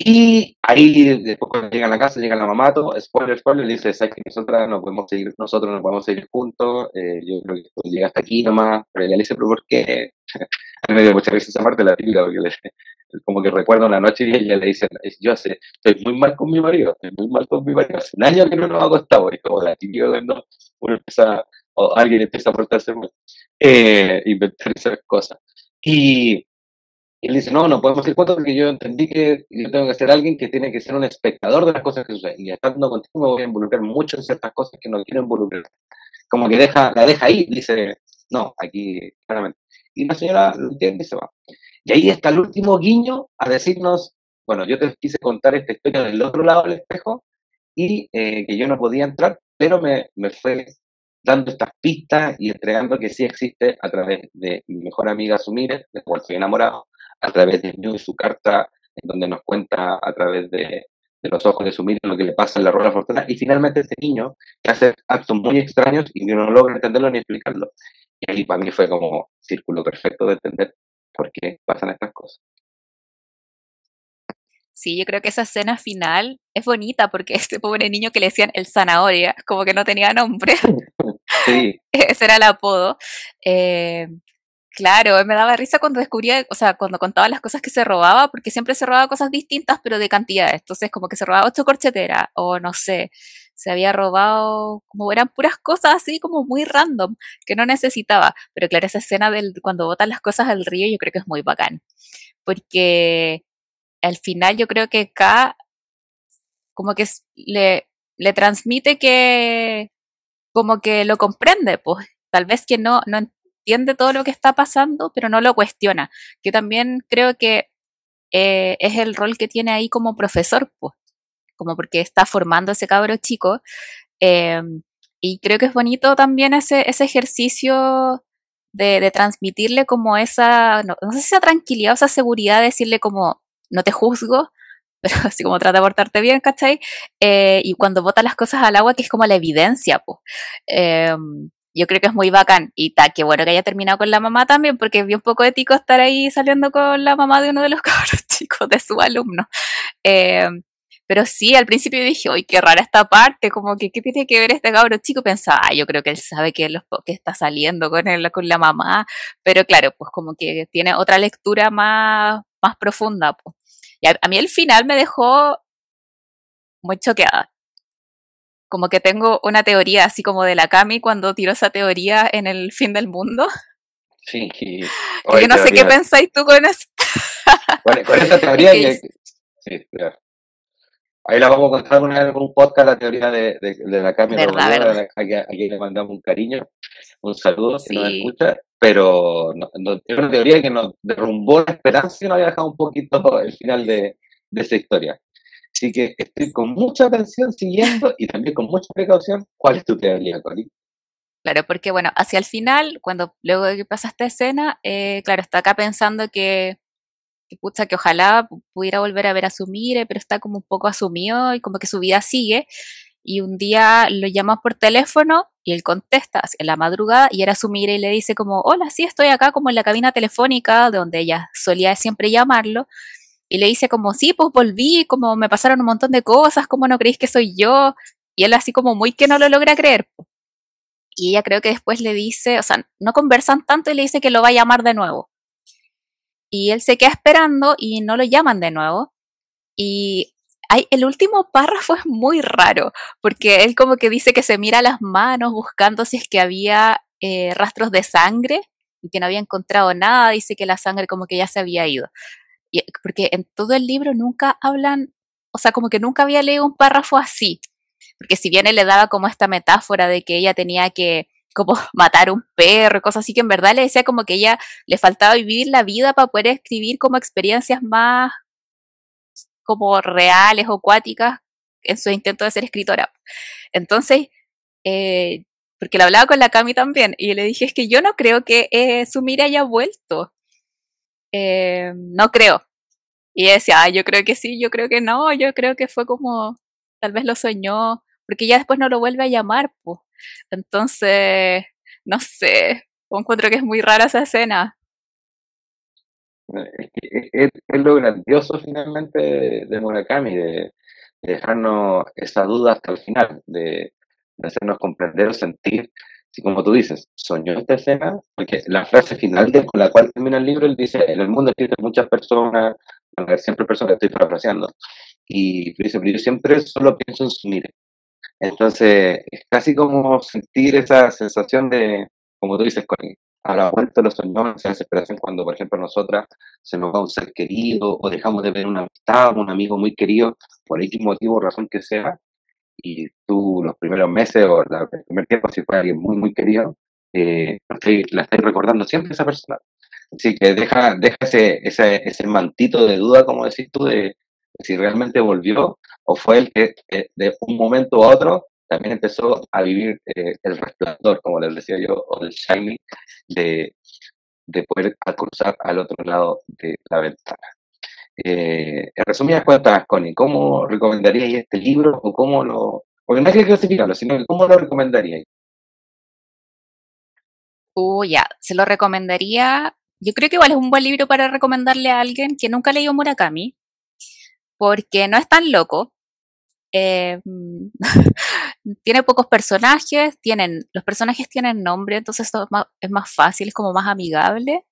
Y ahí, después llega a la casa, llega la mamá, todo, spoiler, spoiler, le dice, sabes que nosotras no podemos seguir, nosotros no podemos seguir juntos, eh, yo creo que llega hasta aquí nomás, pero ella le dice, pero ¿por qué? a mí me dio mucha risa esa parte, la típica, porque le, como que recuerdo una noche y ella le dice, yo sé, estoy muy mal con mi marido, estoy muy mal con mi marido, hace un año que no nos ha costado, y como la típica cuando uno empieza, o alguien empieza a portarse mal, eh, inventar esas cosas. Y, y él dice, no, no podemos ir juntos porque yo entendí que yo tengo que ser alguien que tiene que ser un espectador de las cosas que suceden. Y estando contigo me voy a involucrar mucho en ciertas cosas que no quiero involucrar. Como que deja, la deja ahí, dice, no, aquí, claramente. Y la señora lo entiende y se va. Y ahí está el último guiño a decirnos, bueno, yo te quise contar esta historia del otro lado del espejo y eh, que yo no podía entrar, pero me, me fue dando estas pistas y entregando que sí existe a través de mi mejor amiga Sumire, de cual estoy enamorado, a través de y su carta, en donde nos cuenta a través de, los ojos de su mirada lo que le pasa en la rueda fortuna, y finalmente este niño que hace actos muy extraños y que no logra entenderlo ni explicarlo. Y ahí para mí fue como círculo perfecto de entender por qué pasan estas cosas. Sí, yo creo que esa escena final es bonita porque este pobre niño que le decían el zanahoria, como que no tenía nombre. Sí. Ese era el apodo. Eh, Claro, me daba risa cuando descubría, o sea, cuando contaba las cosas que se robaba, porque siempre se robaba cosas distintas, pero de cantidades. Entonces, como que se robaba ocho corcheteras, o no sé, se había robado, como eran puras cosas así, como muy random, que no necesitaba. Pero claro, esa escena del cuando botan las cosas al río, yo creo que es muy bacán. Porque al final yo creo que K, como que le, le transmite que, como que lo comprende, pues. Tal vez que no, no, entiende todo lo que está pasando, pero no lo cuestiona. Yo también creo que eh, es el rol que tiene ahí como profesor, pues, como porque está formando ese cabro chico. Em, y creo que es bonito también ese, ese ejercicio de, transmitirle como esa, no, sé si esa tranquilidad o esa seguridad, de decirle como, no te juzgo, pero así como trata de portarte bien, ¿cachai? Eh, y cuando bota las cosas al agua, que es como la evidencia, pues yo creo que es muy bacán. Y ta, qué bueno que haya terminado con la mamá también, porque es bien poco ético estar ahí saliendo con la mamá de uno de los cabros chicos de su alumno. Eh, pero sí, al principio dije, uy, qué rara esta parte, como que, ¿qué tiene que ver este cabro chico? Pensaba, ah, yo creo que él sabe que, los, que está saliendo con, él, con la mamá, pero claro, pues como que tiene otra lectura más, más profunda. Pues. Y a, a mí el final me dejó muy choqueada como que tengo una teoría así como de la Cami cuando tiró esa teoría en el fin del mundo. Sí. Yo no sé qué pensáis tú con eso. Con, con esa teoría Sí, claro. Ahí la vamos a contar en un podcast, la teoría de, de, la Cami. Verdad, verdad. Aquí, aquí, le mandamos un cariño. un saludo si nos escucha, pero no, es una teoría que nos derrumbó la esperanza y nos había dejado un poquito el final de, de esa historia. Así que estoy con mucha atención siguiendo y también con mucha precaución. ¿Cuál es tu teoría, Cori? Claro, porque bueno, hacia el final, cuando luego de que pasa esta escena, eh, claro, está acá pensando que, que, pucha, que ojalá pudiera volver a ver a su Mire, pero está como un poco asumido y como que su vida sigue. Y un día lo llama por teléfono y él contesta en la madrugada y era su Mire y le dice como, hola, sí, estoy acá como en la cabina telefónica, de donde ella solía siempre llamarlo. Y le dice como, sí, pues volví, como me pasaron un montón de cosas, ¿cómo no creéis que soy yo? Y él así como muy que no lo logra creer. Y ella creo que después le dice, o sea, no conversan tanto y le dice que lo va a llamar de nuevo. Y él se queda esperando y no lo llaman de nuevo. Y el último párrafo es muy raro, porque él como que dice que se mira las manos buscando si es que había eh, rastros de sangre y que no había encontrado nada, dice que la sangre como que ya se había ido porque en todo el libro nunca hablan, o sea, como que nunca había leído un párrafo así, porque si bien él le daba como esta metáfora de que ella tenía que como matar un perro, cosas así que en verdad le decía como que ella le faltaba vivir la vida para poder escribir como experiencias más como reales o cuáticas en su intento de ser escritora. Entonces, eh, porque le hablaba con la Cami también, y le dije, es que yo no creo que eh, Sumire haya vuelto. Eh, no creo. Y decía, yo creo que sí, yo creo que no, yo creo que fue como, tal vez lo soñó, porque ya después no lo vuelve a llamar, pues. Entonces, no sé, encuentro que es muy rara esa escena. Es, lo grandioso finalmente de, Murakami, de, dejarnos esa duda hasta el final, de, hacernos comprender sentir si como tú dices, soñó esta escena, porque la frase final de, con la cual termina el libro, él dice, en el mundo existen muchas personas, siempre personas, estoy parafraseando, y dice, pero yo siempre solo pienso en su mire. Entonces, es casi como sentir esa sensación de, como tú dices, con, a la vuelta los soñó, esa desesperación cuando, por ejemplo, nosotras se nos va un ser querido o dejamos de ver una amistad, un amigo muy querido, por X motivo o razón que sea, y tú los primeros meses o el primer tiempo, si fue alguien muy, muy querido, eh, la estás recordando siempre esa persona. Así que deja, deja ese, ese, ese, mantito de duda, como decís tú, de, si realmente volvió o fue el que eh, de un momento a otro también empezó a vivir eh, el resplandor, como les decía yo, o el shiny, de, de poder cruzar al otro lado de la ventana. Eh, en resumidas cuentas, Connie, ¿cómo recomendaríais este libro o cómo lo... Porque no hay que clasificarlo, sino cómo lo recomendaríais. Uh, ya, se lo recomendaría. Yo creo que igual es un buen libro para recomendarle a alguien que nunca leyó Murakami, porque no es tan loco. Eh, tiene pocos personajes, tienen, los personajes tienen nombre, entonces es más, es más fácil, es como más amigable.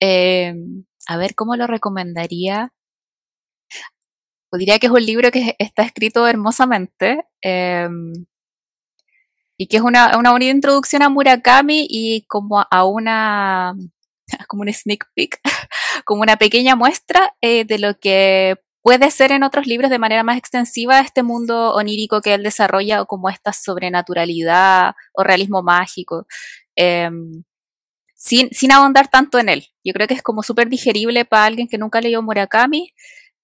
Eh, a ver, ¿cómo lo recomendaría? Pues diría que es un libro que está escrito hermosamente em, y que es una, una bonita introducción a Murakami y como a una, como un sneak peek, como una pequeña muestra eh, de lo que puede ser en otros libros de manera más extensiva este mundo onírico que él desarrolla o como esta sobrenaturalidad o realismo mágico. Em, sin, sin ahondar tanto en él. Yo creo que es como súper digerible para alguien que nunca leyó Murakami.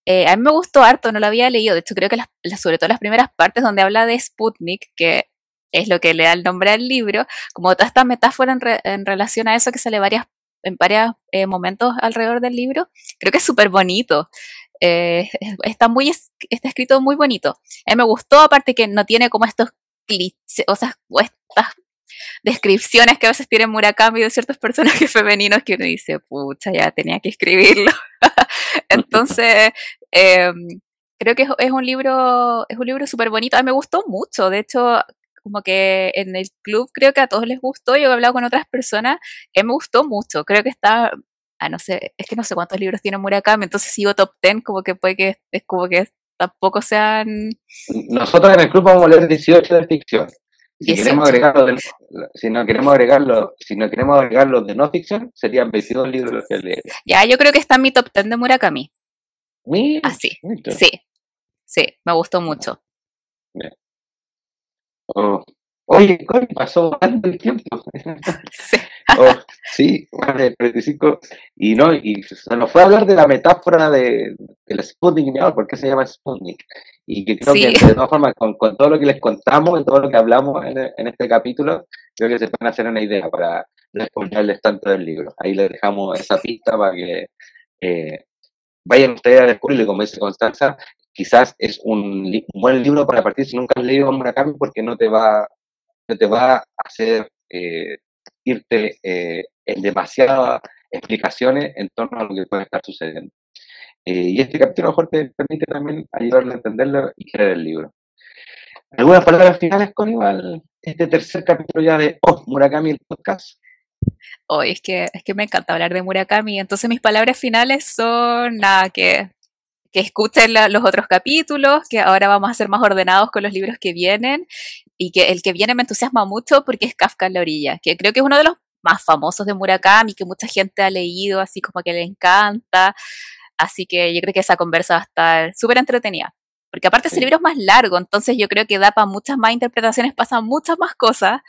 Eh, a mí me gustó harto, no lo había leído. De hecho, creo que las, sobre todo las primeras partes donde habla de Sputnik, que es lo que le da el nombre al libro, como toda esta metáfora en, relación a eso que sale varias, en varios eh, momentos alrededor del libro, creo que es súper bonito. Eh, está, muy, está escrito muy bonito. A mí me gustó, aparte que no tiene como estos clichés, o sea, estas descripciones que a veces tiene Murakami de ciertos personajes femeninos que uno dice, pucha, ya tenía que escribirlo. Entonces, em, creo que es, un libro, es un libro súper bonito. A mí me gustó mucho, de hecho, como que en el club creo que a todos les gustó, yo he hablado con otras personas, eh, me gustó mucho, creo que está, ah, no sé, es que no sé cuántos libros tiene Murakami, entonces sigo top 10, como que puede que es como que tampoco sean... Nosotros en el club vamos a leer 18 de ficción. Si queremos, agregarlo de, si no queremos agregarlo, si no queremos agregar los de no ficción, serían 22 libros que leer. Ya, yo creo que está en mi top 10 de Murakami. Así. Ah, sí. Sí, me gustó mucho. Oh, Oye, ¿cómo pasó tanto el tiempo? Sí, oh, sí de 35. Y no, y se nos fue a hablar de la metáfora de, del Sputnik, ¿por qué se llama Sputnik? Y que creo que de todas formas, con, con, todo lo que les contamos, y todo lo que hablamos en, en, este capítulo, creo que se pueden hacer una idea para no exponerles tanto del libro. Ahí les dejamos esa pista para que eh, vayan ustedes a descubrirlo, como dice Constanza, quizás es un, buen libro para partir si nunca has leído Murakami porque no te va, te va a hacer eh, irte eh, en demasiadas explicaciones en torno a lo que puede estar sucediendo. Eh, y este capítulo mejor te permite también ayudarle a entenderlo y creer el libro. ¿Algunas palabras finales con este tercer capítulo ya de Oh, Murakami, el podcast? Hoy es que, es que me encanta hablar de Murakami, entonces mis palabras finales son nada, que, que escuchen los otros capítulos, que ahora vamos a ser más ordenados con los libros que vienen y que el que viene me entusiasma mucho porque es Kafka en la orilla, que creo que es uno de los más famosos de Murakami, que mucha gente ha leído, así como que le encanta. Así que yo creo que esa conversa va a estar súper entretenida. Porque aparte ese libro es más largo, entonces yo creo que da para muchas más interpretaciones, pasan muchas más cosas.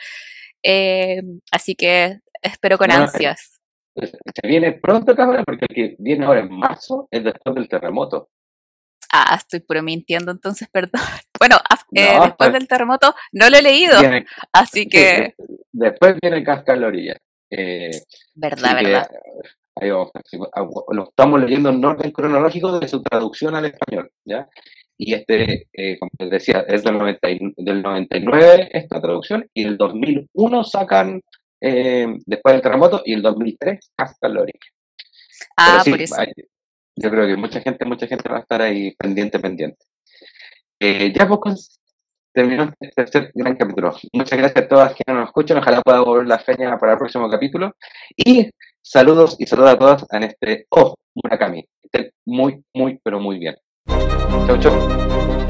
Eh, así que espero con ansias. Se viene pronto, cabrón, porque el que viene ahora en marzo es después del terremoto. Ah, estoy promintiendo entonces, perdón. Bueno, eh, después del terremoto no lo he leído, así que... después viene Casca en la orilla. Eh, verdad, verdad. ahí vamos, ah, lo estamos leyendo en orden cronológico de su traducción al español, ¿ya? Y este, eh, como les decía, es del, 90, del 99 esta traducción, y el 2001 sacan eh, después del terremoto y el 2003 hasta la orilla. Ah, por eso. Yo creo que mucha gente, mucha gente va a estar ahí pendiente, pendiente. Eh, ya pues terminó este tercer gran capítulo. Muchas gracias a todas quienes nos escuchan. Ojalá pueda volver la feña para el próximo capítulo. Y saludos y saludos a todas en este Oh Murakami. Estén muy, muy, pero muy bien. Chau, chau.